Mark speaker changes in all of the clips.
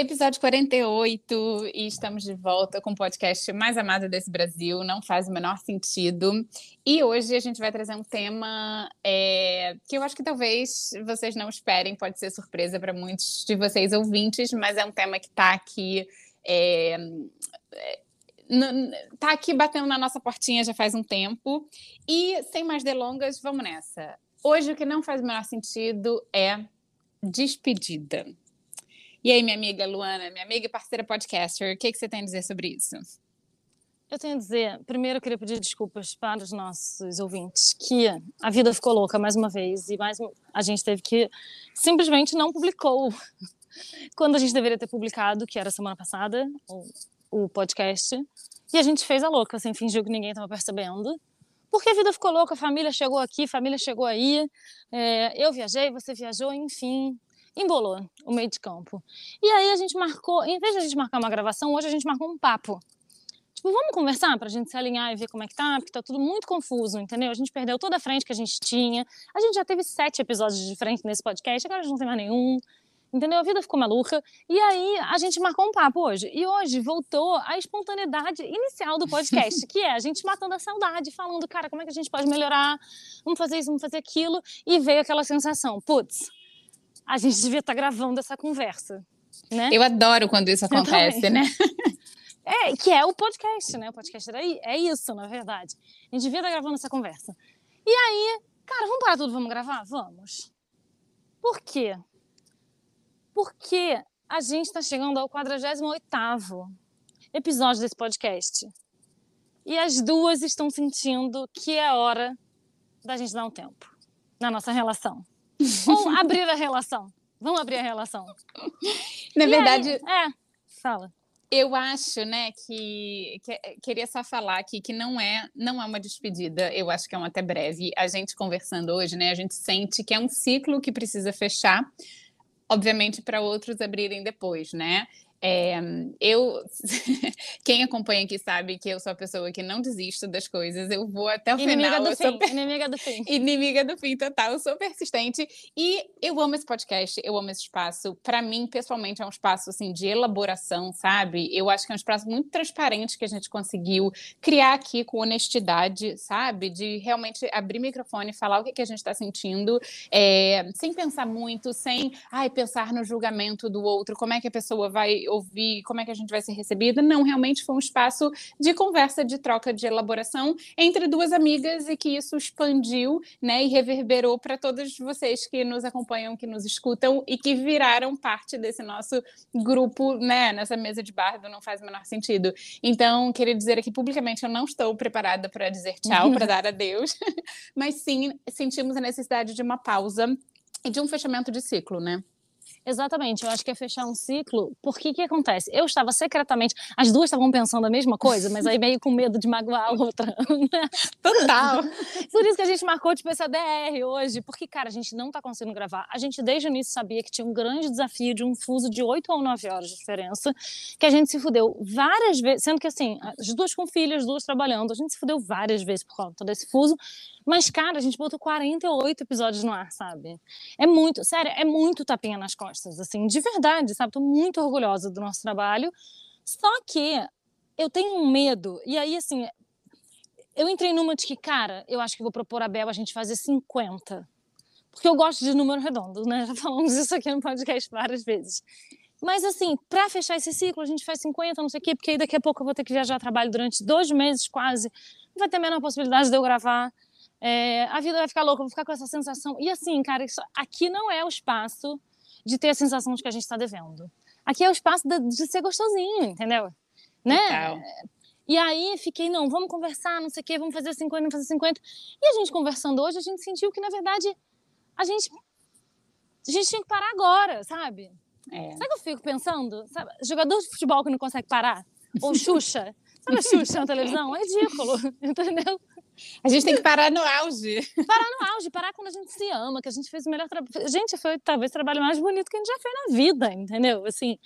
Speaker 1: Episódio 48 e estamos de volta com o podcast mais amado desse Brasil, não faz o menor sentido. E hoje a gente vai trazer um tema é, que eu acho que talvez vocês não esperem, pode ser surpresa para muitos de vocês ouvintes, mas é um tema que está aqui. É, tá aqui batendo na nossa portinha já faz um tempo. E sem mais delongas, vamos nessa. Hoje o que não faz o menor sentido é despedida. E aí, minha amiga Luana, minha amiga e parceira podcaster, o que, que você tem a dizer sobre isso?
Speaker 2: Eu tenho a dizer, primeiro eu queria pedir desculpas para os nossos ouvintes, que a vida ficou louca mais uma vez e mais a gente teve que simplesmente não publicou quando a gente deveria ter publicado, que era semana passada, o, o podcast, e a gente fez a louca, assim, fingiu que ninguém estava percebendo, porque a vida ficou louca, a família chegou aqui, a família chegou aí, é, eu viajei, você viajou, enfim, embolou o meio de campo. E aí a gente marcou, em vez de a gente marcar uma gravação, hoje a gente marcou um papo. Tipo, vamos conversar pra gente se alinhar e ver como é que tá, porque tá tudo muito confuso, entendeu? A gente perdeu toda a frente que a gente tinha. A gente já teve sete episódios de frente nesse podcast, agora a gente não tem mais nenhum. Entendeu? A vida ficou maluca. E aí a gente marcou um papo hoje. E hoje voltou a espontaneidade inicial do podcast, que é a gente matando a saudade, falando, cara, como é que a gente pode melhorar? Vamos fazer isso, vamos fazer aquilo. E veio aquela sensação, putz, a gente devia estar tá gravando essa conversa. Né?
Speaker 1: Eu adoro quando isso acontece, né?
Speaker 2: É, que é o podcast, né? O podcast era, é isso, na verdade. A gente devia estar tá gravando essa conversa. E aí, cara, vamos parar tudo, vamos gravar? Vamos. Por quê? Porque a gente está chegando ao 48º episódio desse podcast. E as duas estão sentindo que é hora da gente dar um tempo na nossa relação. Ou abrir a relação. Vamos abrir a relação.
Speaker 1: Na e verdade. Aí,
Speaker 2: é, fala.
Speaker 1: Eu acho, né, que, que, queria só falar aqui que não é não é uma despedida. Eu acho que é um até breve. A gente conversando hoje, né, a gente sente que é um ciclo que precisa fechar, obviamente para outros abrirem depois, né? É, eu, quem acompanha aqui sabe que eu sou a pessoa que não desisto das coisas, eu vou até o
Speaker 2: inimiga
Speaker 1: final.
Speaker 2: Do fim, per... Inimiga do fim.
Speaker 1: Inimiga do fim, total. Eu sou persistente e eu amo esse podcast, eu amo esse espaço. Para mim, pessoalmente, é um espaço assim, de elaboração, sabe? Eu acho que é um espaço muito transparente que a gente conseguiu criar aqui com honestidade, sabe? De realmente abrir microfone e falar o que, que a gente está sentindo, é, sem pensar muito, sem ai, pensar no julgamento do outro, como é que a pessoa vai ouvir como é que a gente vai ser recebida. Não, realmente foi um espaço de conversa, de troca, de elaboração entre duas amigas e que isso expandiu, né, e reverberou para todos vocês que nos acompanham, que nos escutam e que viraram parte desse nosso grupo, né, nessa mesa de bar do Não Faz o Menor Sentido. Então, queria dizer aqui publicamente, eu não estou preparada para dizer tchau, para dar adeus, mas sim, sentimos a necessidade de uma pausa e de um fechamento de ciclo, né?
Speaker 2: Exatamente, eu acho que é fechar um ciclo. Porque que acontece? Eu estava secretamente, as duas estavam pensando a mesma coisa, mas aí meio com medo de magoar a outra. Né?
Speaker 1: Total.
Speaker 2: Por isso que a gente marcou tipo essa DR hoje, porque cara, a gente não está conseguindo gravar. A gente desde o início sabia que tinha um grande desafio de um fuso de 8 ou 9 horas de diferença, que a gente se fudeu várias vezes, sendo que assim, as duas com filhas, as duas trabalhando, a gente se fudeu várias vezes por conta desse fuso. Mas, cara, a gente botou 48 episódios no ar, sabe? É muito, sério, é muito tapinha nas costas, assim, de verdade, sabe? Tô muito orgulhosa do nosso trabalho. Só que eu tenho um medo, e aí, assim, eu entrei numa de que, cara, eu acho que vou propor a Bel a gente fazer 50 porque eu gosto de número redondo, né? Já falamos isso aqui no podcast várias vezes. Mas, assim, para fechar esse ciclo, a gente faz 50, não sei o quê, porque aí daqui a pouco eu vou ter que viajar a trabalho durante dois meses quase. Não vai ter a menor possibilidade de eu gravar. É, a vida vai ficar louca, eu vou ficar com essa sensação. E, assim, cara, isso, aqui não é o espaço de ter a sensação de que a gente está devendo. Aqui é o espaço de, ser gostosinho, entendeu? Né?
Speaker 1: Total.
Speaker 2: E aí fiquei, não, vamos conversar, não sei o quê, vamos fazer 50, vamos fazer 50. E a gente conversando hoje, a gente sentiu que, na verdade, a gente, a gente tinha que parar agora, sabe?
Speaker 1: É.
Speaker 2: Sabe o que eu fico pensando? Sabe, jogador de futebol que não consegue parar? Ou Xuxa? Sabe a Xuxa na televisão? É ridículo, entendeu?
Speaker 1: A gente tem que parar no auge.
Speaker 2: Parar no auge, parar quando a gente se ama, que a gente fez o melhor trabalho. Gente, foi talvez o trabalho mais bonito que a gente já fez na vida, entendeu? Assim.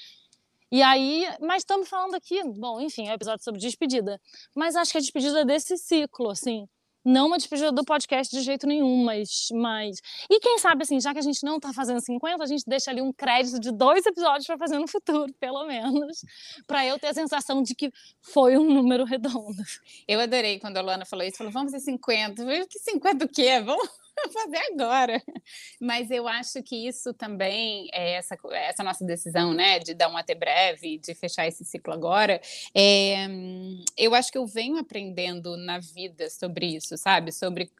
Speaker 2: E aí, mas estamos falando aqui, bom, enfim, é um episódio sobre despedida. Mas acho que a despedida desse ciclo, assim, não uma despedida do podcast de jeito nenhum, mas, mas. E quem sabe, assim, já que a gente não tá fazendo 50, a gente deixa ali um crédito de dois episódios para fazer no futuro, pelo menos. para eu ter a sensação de que foi um número redondo.
Speaker 1: Eu adorei quando a Luana falou isso. Falou, vamos fazer 50. Eu falei, que 50 o quê? Vamos fazer agora. Mas eu acho que isso também, é essa, essa nossa decisão, né, de dar um até breve, de fechar esse ciclo agora, é, eu acho que eu venho aprendendo na vida sobre isso, sabe? Sobre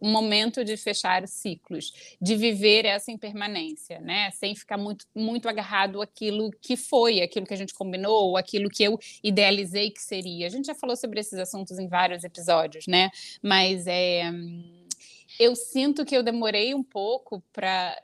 Speaker 1: o momento de fechar ciclos, de viver essa impermanência, né? Sem ficar muito, muito agarrado àquilo que foi, aquilo que a gente combinou, aquilo que eu idealizei que seria. A gente já falou sobre esses assuntos em vários episódios, né? Mas é eu sinto que eu demorei um pouco para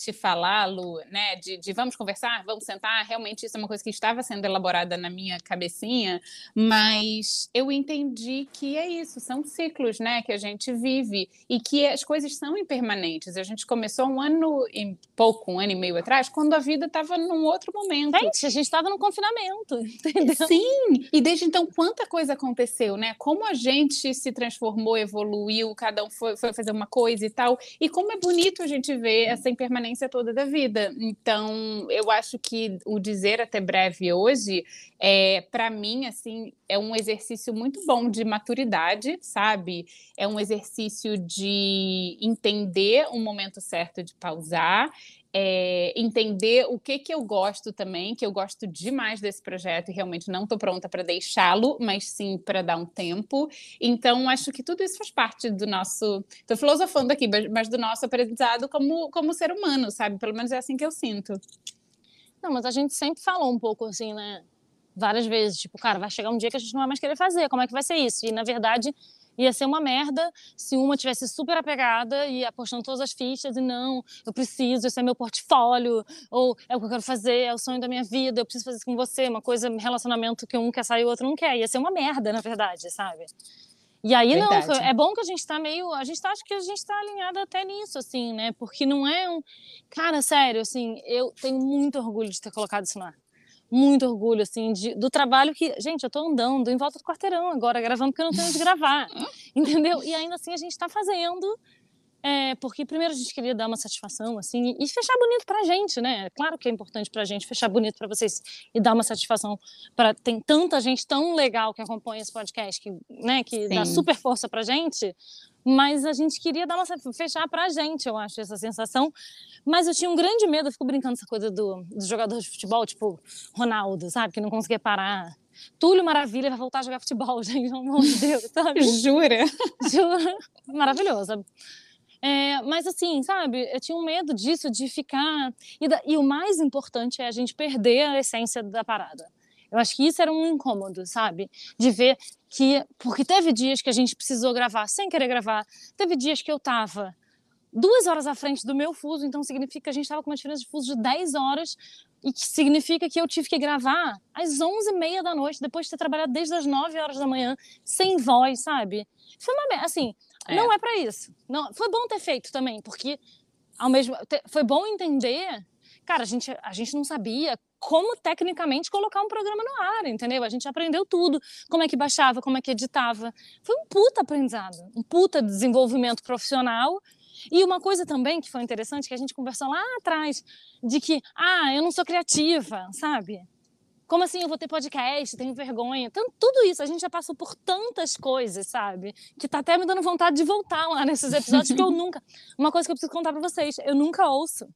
Speaker 1: te falar, Lu, né, de, de, vamos conversar, vamos sentar, realmente isso é uma coisa que estava sendo elaborada na minha cabecinha, mas eu entendi que é isso, são ciclos, né, que a gente vive e que as coisas são impermanentes. A gente começou um ano e pouco, um ano e meio atrás, quando a vida estava num outro momento.
Speaker 2: Gente, a gente estava no confinamento, entendeu?
Speaker 1: Sim, e desde então quanta coisa aconteceu, né? Como a gente se transformou, evoluiu, cada um foi, foi fazer uma coisa e tal, e como é bonito a gente ver essa impermanência toda da vida. Então, eu acho que o dizer até breve hoje, é, para mim, assim, é um exercício muito bom de maturidade, sabe? É um exercício de entender o momento certo de pausar, é, entender o que que eu gosto também, que eu gosto demais desse projeto e realmente não estou pronta para deixá-lo, mas sim para dar um tempo. Então, acho que tudo isso faz parte do nosso. Estou filosofando aqui, mas do nosso aprendizado como, como ser humano, sabe? Pelo menos é assim que eu sinto.
Speaker 2: Não, mas a gente sempre falou um pouco assim, né? Várias vezes, tipo, cara, vai chegar um dia que a gente não vai mais querer fazer, como é que vai ser isso? E na verdade ia ser uma merda se uma tivesse super apegada e apostando todas as fichas e não, eu preciso, esse é meu portfólio, ou é o que eu quero fazer, é o sonho da minha vida, eu preciso fazer isso com você, uma coisa, relacionamento que um quer sair e o outro não quer. Ia ser uma merda, na verdade, sabe? E aí
Speaker 1: Verdade.
Speaker 2: não, é bom que a gente tá meio, a gente tá, acho que a gente tá alinhado até nisso, assim, né? Porque não é um, cara, sério, assim, eu tenho muito orgulho de ter colocado isso no ar muito orgulho, assim, de, do trabalho que. Gente, eu tô andando em volta do quarteirão agora, gravando, porque eu não tenho onde gravar. entendeu? E ainda assim a gente tá fazendo. É, porque primeiro a gente queria dar uma satisfação, assim, e fechar bonito pra gente, né? Claro que é importante pra gente fechar bonito pra vocês e dar uma satisfação para tem tanta gente tão legal que acompanha esse podcast, que, né, que dá super força pra gente, mas a gente queria dar uma fechar pra gente, eu acho, essa sensação. Mas eu tinha um grande medo, eu fico brincando essa coisa do, do jogador de futebol, tipo Ronaldo, sabe, que não conseguia parar. Túlio Maravilha vai voltar a jogar futebol, gente, pelo amor de Deus, sabe?
Speaker 1: Jura?
Speaker 2: Jura? Maravilhosa. É, mas assim, sabe, eu tinha um medo disso, de ficar. E, da... e o mais importante é a gente perder a essência da parada. Eu acho que isso era um incômodo, sabe? De ver que. Porque teve dias que a gente precisou gravar sem querer gravar, teve dias que eu tava duas horas à frente do meu fuso, então significa que a gente estava com uma diferença de fuso de 10 horas e que significa que eu tive que gravar às 11h30 da noite, depois de ter trabalhado desde as 9 horas da manhã, sem voz, sabe? Foi uma assim, é. não é para isso. Não, foi bom ter feito também, porque ao mesmo foi bom entender, cara, a gente a gente não sabia como tecnicamente colocar um programa no ar, entendeu? A gente aprendeu tudo, como é que baixava, como é que editava. Foi um puta aprendizado, um puta desenvolvimento profissional e uma coisa também que foi interessante, que a gente conversou lá atrás, de que, ah, eu não sou criativa, sabe? Como assim eu vou ter podcast? Tenho vergonha. Tanto, tudo isso, a gente já passou por tantas coisas, sabe? Que tá até me dando vontade de voltar lá nesses episódios que eu nunca. Uma coisa que eu preciso contar para vocês, eu nunca ouço.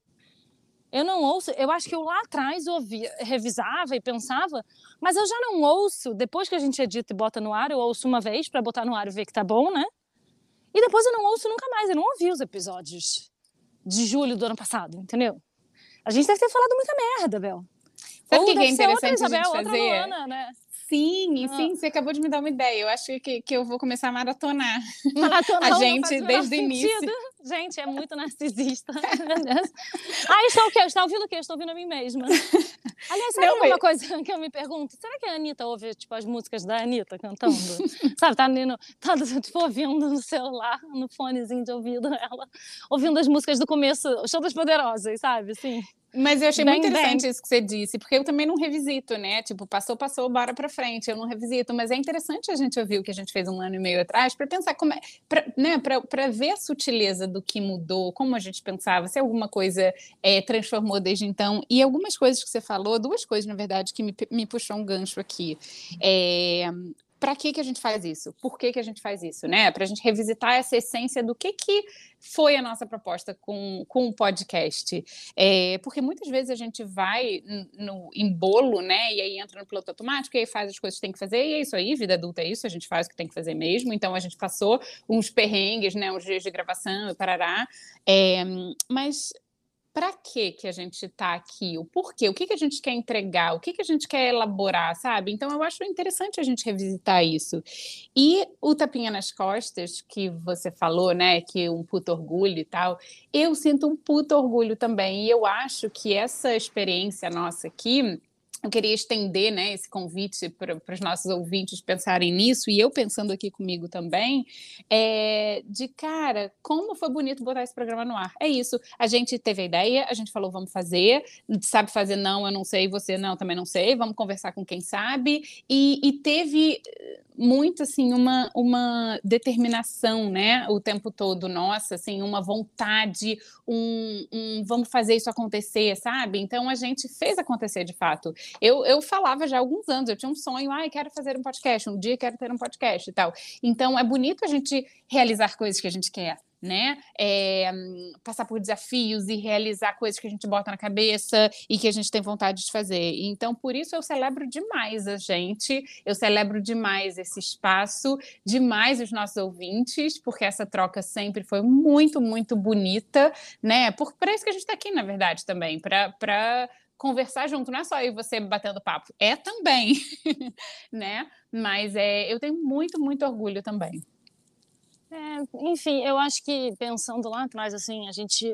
Speaker 2: Eu não ouço, eu acho que eu lá atrás ouvia, revisava e pensava, mas eu já não ouço, depois que a gente edita e bota no ar, eu ouço uma vez para botar no ar e ver que tá bom, né? E depois eu não ouço nunca mais, eu não ouvi os episódios de julho do ano passado, entendeu? A gente deve ter falado muita merda, Bel.
Speaker 1: Sabe o que, é
Speaker 2: ser outra
Speaker 1: interessante a
Speaker 2: Isabel,
Speaker 1: gente
Speaker 2: outra
Speaker 1: fazer?
Speaker 2: Luana, né?
Speaker 1: Sim,
Speaker 2: Ah.
Speaker 1: sim, você acabou de me dar uma ideia. Eu acho que, que eu vou começar a maratonar.
Speaker 2: Maratona
Speaker 1: A gente, desde o início.
Speaker 2: sentido. Gente, é muito narcisista. Ah, estou o quê? Está ouvindo o quê? Estou ouvindo a mim mesma. Aliás, sabe
Speaker 1: Não,
Speaker 2: uma coisa que eu me pergunto? Será que a Anitta ouve, tipo, as músicas da Anitta cantando? sabe, tá, no, tá, tipo, ouvindo no celular, no fonezinho de ouvido ela, ouvindo as músicas do começo, Show das Poderosas, sabe, assim?
Speaker 1: Mas eu achei
Speaker 2: Bem,
Speaker 1: muito
Speaker 2: bem.
Speaker 1: interessante isso que você disse, porque eu também não revisito, né? Tipo, passou, passou, bora pra frente. Eu não revisito, mas é interessante a gente ouvir o que a gente fez um ano e meio atrás para pensar como é, pra, né? Para ver a sutileza do que mudou, como a gente pensava, se alguma coisa é, transformou desde então. E algumas coisas que você falou, duas coisas, na verdade, que me, me puxou um gancho aqui. É, para que, que a gente faz isso? Por que, que a gente faz isso, né? Para a gente revisitar essa essência do que, que foi a nossa proposta com, com o podcast. É, porque muitas vezes a gente vai no, em bolo, né? E aí entra no piloto automático, e aí faz as coisas que tem que fazer, e é isso aí, vida adulta é isso, a gente faz o que tem que fazer mesmo. Então a gente passou uns perrengues, né? Uns dias de gravação e parará. É, mas para que que a gente está aqui? O porquê? O que, que a gente quer entregar? O que, que a gente quer elaborar, sabe? Então eu acho interessante a gente revisitar isso. E o tapinha nas costas que você falou, né? Que um puto orgulho e tal. Eu sinto um puto orgulho também. E eu acho que essa experiência nossa aqui. Eu queria estender né, esse convite para os nossos ouvintes pensarem nisso, e eu pensando aqui comigo também, é, de cara, como foi bonito botar esse programa no ar. É isso. A gente teve a ideia, a gente falou, vamos fazer, sabe fazer não, eu não sei, você não, também não sei, vamos conversar com quem sabe, e, e teve muito assim uma, uma determinação, né, o tempo todo nossa, assim, uma vontade, um, um vamos fazer isso acontecer, sabe? Então a gente fez acontecer de fato. Eu, eu falava já há alguns anos, eu tinha um sonho, ai, quero fazer um podcast, um dia quero ter um podcast e tal. Então é bonito a gente realizar coisas que a gente quer. Né? É, passar por desafios e realizar coisas que a gente bota na cabeça e que a gente tem vontade de fazer. Então, por isso eu celebro demais a gente, eu celebro demais esse espaço, demais os nossos ouvintes, porque essa troca sempre foi muito, muito bonita, né? Por, para isso que a gente está aqui, na verdade, também, para conversar junto, não é só eu e você batendo papo, é também, né? Mas é, eu tenho muito, muito orgulho também.
Speaker 2: É, enfim, eu acho que pensando lá atrás, assim, a gente.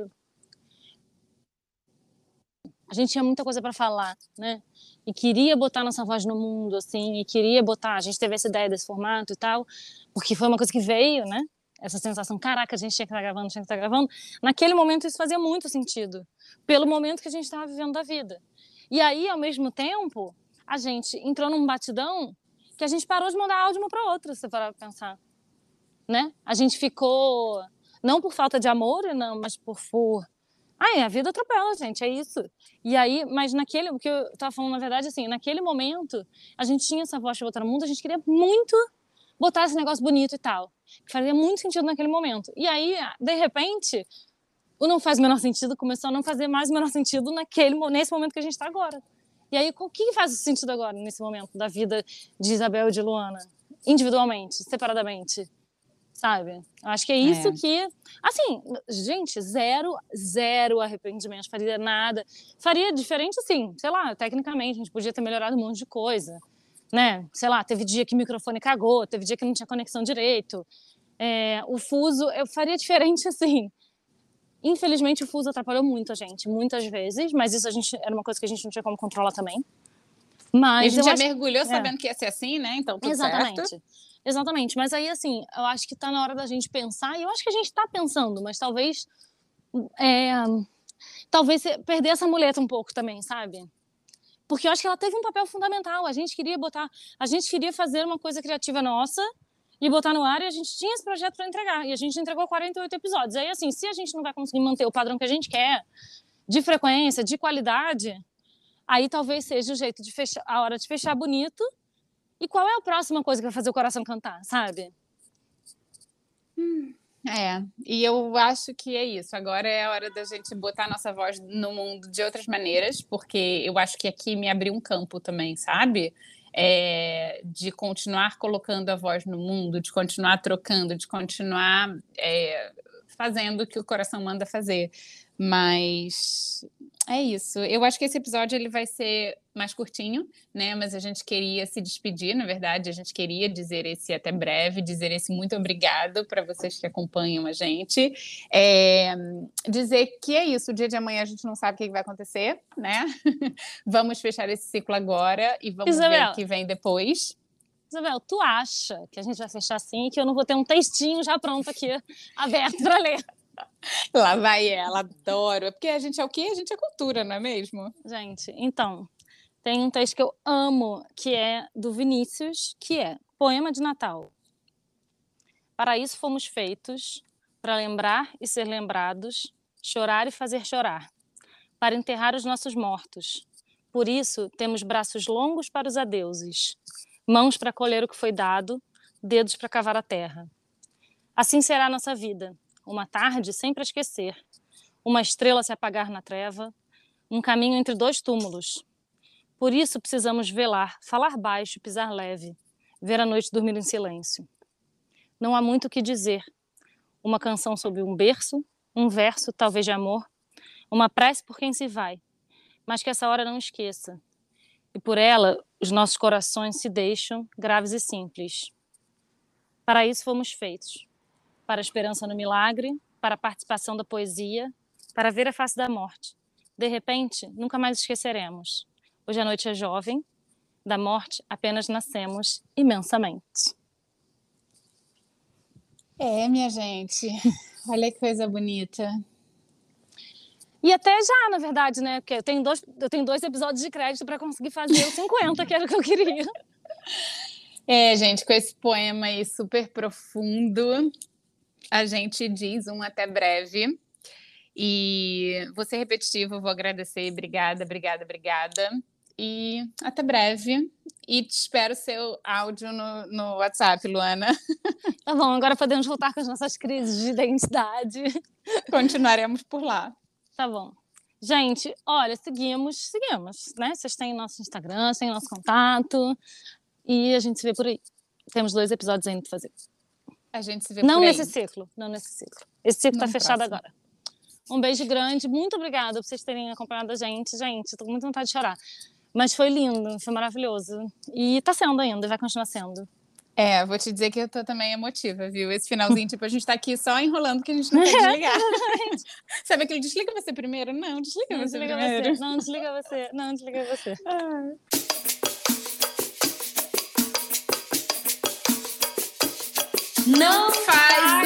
Speaker 2: A gente tinha muita coisa para falar, né? E queria botar nossa voz no mundo, assim, e queria botar. A gente teve essa ideia desse formato e tal, porque foi uma coisa que veio, né? Essa sensação, caraca, a gente tinha que estar gravando, tinha que estar gravando. Naquele momento isso fazia muito sentido, pelo momento que a gente estava vivendo da vida. E aí, ao mesmo tempo, a gente entrou num batidão que a gente parou de mandar áudio uma para outra, se você parar pra pensar né? A gente ficou não por falta de amor, não, mas por, por... Ai, a vida atropela, gente, é isso. E aí, mas naquele, o que eu tava falando, na verdade, assim, naquele momento, a gente tinha essa voz de no mundo, a gente queria muito botar esse negócio bonito e tal. Que fazia muito sentido naquele momento. E aí, de repente, o não faz o menor sentido começou a não fazer mais o menor sentido naquele, nesse momento que a gente está agora. E aí, o que faz sentido agora, nesse momento da vida de Isabel e de Luana? Individualmente, separadamente sabe? Acho que é isso
Speaker 1: É.
Speaker 2: que, assim, gente, zero, zero arrependimento, faria nada, faria diferente, assim, sei lá, tecnicamente, a gente podia ter melhorado um monte de coisa, né? Sei lá, teve dia que o microfone cagou, teve dia que não tinha conexão direito, é, o fuso, eu faria diferente, assim. Infelizmente, o fuso atrapalhou muito a gente, muitas vezes, mas isso a gente, era uma coisa que a gente não tinha como controlar também.
Speaker 1: E a
Speaker 2: Mas
Speaker 1: gente já
Speaker 2: acho-
Speaker 1: mergulhou
Speaker 2: é.
Speaker 1: sabendo que ia ser assim, né? Então, tudo
Speaker 2: Exatamente.
Speaker 1: certo.
Speaker 2: Exatamente. Mas aí, assim, eu acho que tá na hora da gente pensar, e eu acho que a gente tá pensando, mas talvez. é, talvez perder essa muleta um pouco também, sabe? Porque eu acho que ela teve um papel fundamental. A gente queria botar. A gente queria fazer uma coisa criativa nossa e botar no ar, e a gente tinha esse projeto para entregar. E a gente entregou 48 episódios. Aí, assim, se a gente não vai conseguir manter o padrão que a gente quer, de frequência, de qualidade, Aí talvez seja o jeito de fechar, a hora de fechar bonito. E qual é a próxima coisa que vai fazer o coração cantar, sabe?
Speaker 1: É, e eu acho que é isso. Agora é a hora da gente botar a nossa voz no mundo de outras maneiras, porque eu acho que aqui me abriu um campo também, sabe? É, de continuar colocando a voz no mundo, de continuar trocando, de continuar é, fazendo o que o coração manda fazer. Mas é isso. Eu acho que esse episódio ele vai ser mais curtinho, né? Mas a gente queria se despedir, na verdade, a gente queria dizer esse até breve, dizer esse muito obrigado para vocês que acompanham a gente. É, dizer que é isso, o dia de amanhã a gente não sabe o que vai acontecer, né? vamos fechar esse ciclo agora e vamos
Speaker 2: Isabel.
Speaker 1: ver o que vem depois.
Speaker 2: Isabel, tu acha que a gente vai fechar assim e que eu não vou ter um textinho já pronto aqui, aberto para ler?
Speaker 1: Lá vai ela, adoro. É Porque a gente é o quê? A gente é cultura, não é mesmo?
Speaker 2: Gente, então, tem um texto que eu amo, que é do Vinícius, que é Poema de Natal. Para isso fomos feitos, para lembrar e ser lembrados, chorar e fazer chorar, para enterrar os nossos mortos. Por isso temos braços longos para os adeuses, mãos para colher o que foi dado, dedos para cavar a terra. Assim será a nossa vida, uma tarde sempre a esquecer, uma estrela se apagar na treva, um caminho entre dois túmulos. Por isso precisamos velar, falar baixo, pisar leve, ver a noite dormir em silêncio. Não há muito o que dizer. Uma canção sobre um berço, um verso, talvez de amor, uma prece por quem se vai, mas que essa hora não esqueça. E por ela, os nossos corações se deixam graves e simples. Para isso fomos feitos para a esperança no milagre, para a participação da poesia, para ver a face da morte. De repente, nunca mais esqueceremos. Hoje a noite é jovem, da morte apenas nascemos imensamente.
Speaker 1: É, minha gente. Olha que coisa bonita.
Speaker 2: E até já, na verdade, né? Porque eu tenho dois, eu tenho dois episódios de crédito para conseguir fazer os 50, que era o que eu queria.
Speaker 1: É, gente, com esse poema aí super profundo, a gente diz um até breve. E vou ser repetitivo, vou agradecer. Obrigada, obrigada, obrigada. E até breve. E te espero seu áudio no, no WhatsApp, Luana.
Speaker 2: Tá bom, agora podemos voltar com as nossas crises de identidade.
Speaker 1: Continuaremos por lá.
Speaker 2: Tá bom. Gente, olha, seguimos, seguimos, né? Vocês têm nosso Instagram, têm nosso contato. E a gente se vê por aí. Temos dois episódios ainda para fazer.
Speaker 1: A gente se vê
Speaker 2: Não nesse ciclo, não nesse ciclo. Esse ciclo está fechado
Speaker 1: próximo.
Speaker 2: agora. Um beijo grande, muito obrigada por vocês terem acompanhado a gente. Gente, tô com muita vontade de chorar. Mas foi lindo, foi maravilhoso. E tá sendo ainda, vai continuar sendo.
Speaker 1: É, vou te dizer que eu tô também emotiva, viu? Esse finalzinho, tipo, a gente tá aqui só enrolando que a gente não quer desligar. Sabe aquele desliga você primeiro? Não, desliga
Speaker 2: Não
Speaker 1: você
Speaker 2: desliga
Speaker 1: primeiro.
Speaker 2: você, não desliga você, não desliga você.
Speaker 1: Não faz